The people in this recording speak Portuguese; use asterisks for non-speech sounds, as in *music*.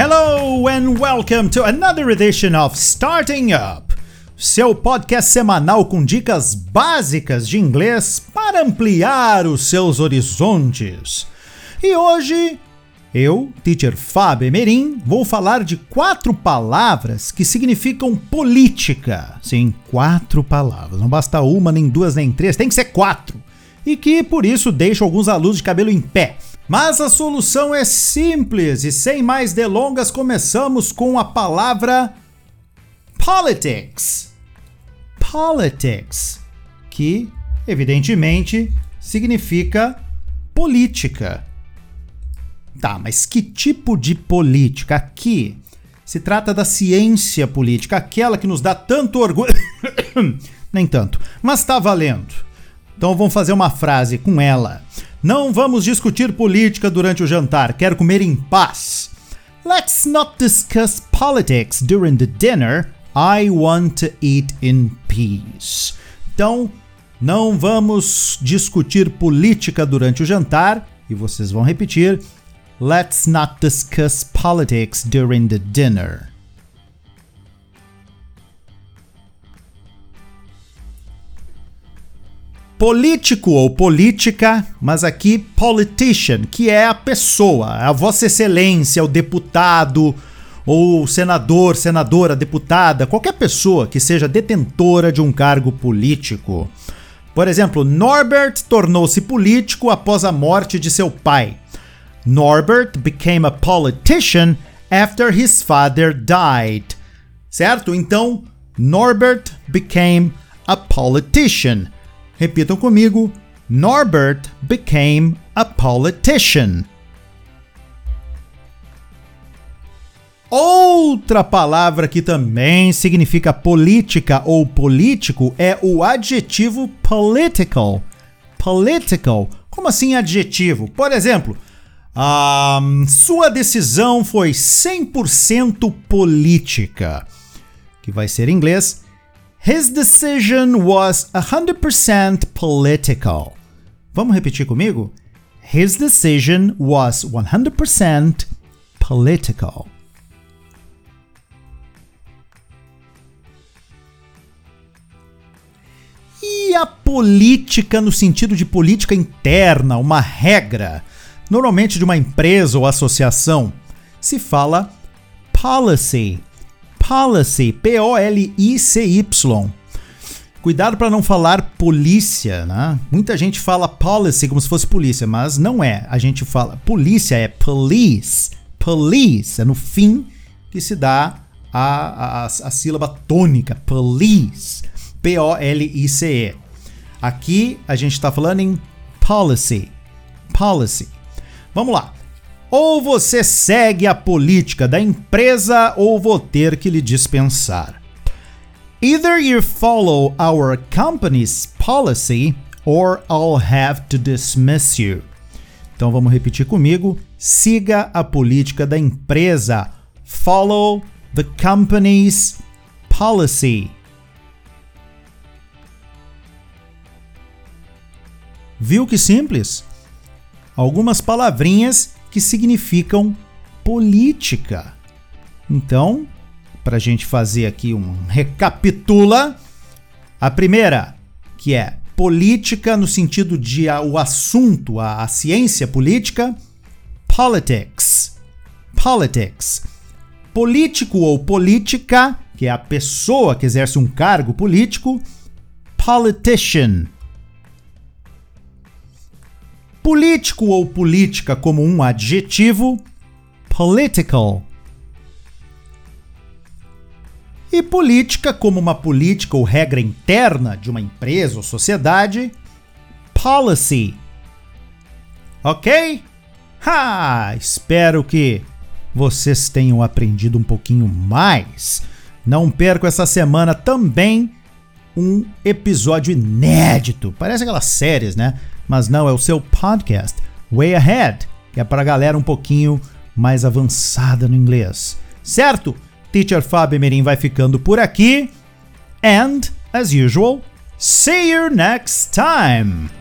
Hello and welcome to another edition of Starting Up, seu podcast semanal com dicas básicas de inglês para ampliar os seus horizontes. E hoje, eu, teacher Fábio Emerim, vou falar de quatro palavras que significam política. Sim, quatro palavras. Não basta uma, nem duas, nem três, tem que ser quatro. E que por isso deixam alguns alunos de cabelo em pé mas a solução é simples e sem mais delongas começamos com a palavra politics. Politics, que evidentemente significa política. Tá, mas que tipo de política? Aqui se trata da ciência política, aquela que nos dá tanto orgulho. *coughs* Nem tanto, mas tá valendo. Então vamos fazer uma frase com ela. Não vamos discutir política durante o jantar, quero comer em paz. Let's not discuss politics during the dinner. I want to eat in peace. Então, não vamos discutir política durante o jantar. E vocês vão repetir: Let's not discuss politics during the dinner. Político ou política, mas aqui politician, que é a pessoa, a Vossa Excelência, o deputado ou senador, senadora, deputada, qualquer pessoa que seja detentora de um cargo político. Por exemplo, Norbert tornou-se político após a morte de seu pai. Norbert became a politician after his father died. Certo? Então, Norbert became a politician. Repitam comigo: Norbert became a politician. Outra palavra que também significa política ou político é o adjetivo political. Political. Como assim adjetivo? Por exemplo, um, sua decisão foi 100% política, que vai ser em inglês His decision was 100% political. Vamos repetir comigo? His decision was 100% political. E a política no sentido de política interna, uma regra, normalmente de uma empresa ou associação, se fala policy policy, P-O-L-I-C-Y. Cuidado para não falar polícia, né? Muita gente fala policy como se fosse polícia, mas não é. A gente fala polícia é police, police é no fim que se dá a, a, a sílaba tônica, police, P-O-L-I-C-E. Aqui a gente está falando em policy, policy. Vamos lá. Ou você segue a política da empresa ou vou ter que lhe dispensar. Either you follow our company's policy or I'll have to dismiss you. Então vamos repetir comigo. Siga a política da empresa. Follow the company's policy. Viu que simples? Algumas palavrinhas que significam política. Então, para a gente fazer aqui um recapitula, a primeira, que é política no sentido de a, o assunto, a, a ciência política, politics. Politics. Político ou política, que é a pessoa que exerce um cargo político, politician político ou política como um adjetivo, political. E política como uma política ou regra interna de uma empresa ou sociedade, policy. Ok? Ha! Espero que vocês tenham aprendido um pouquinho mais. Não perco essa semana também um episódio inédito. Parece aquelas séries, né? Mas não, é o seu podcast, Way Ahead, que é para a galera um pouquinho mais avançada no inglês. Certo? Teacher Fábio Merim vai ficando por aqui. And, as usual, see you next time!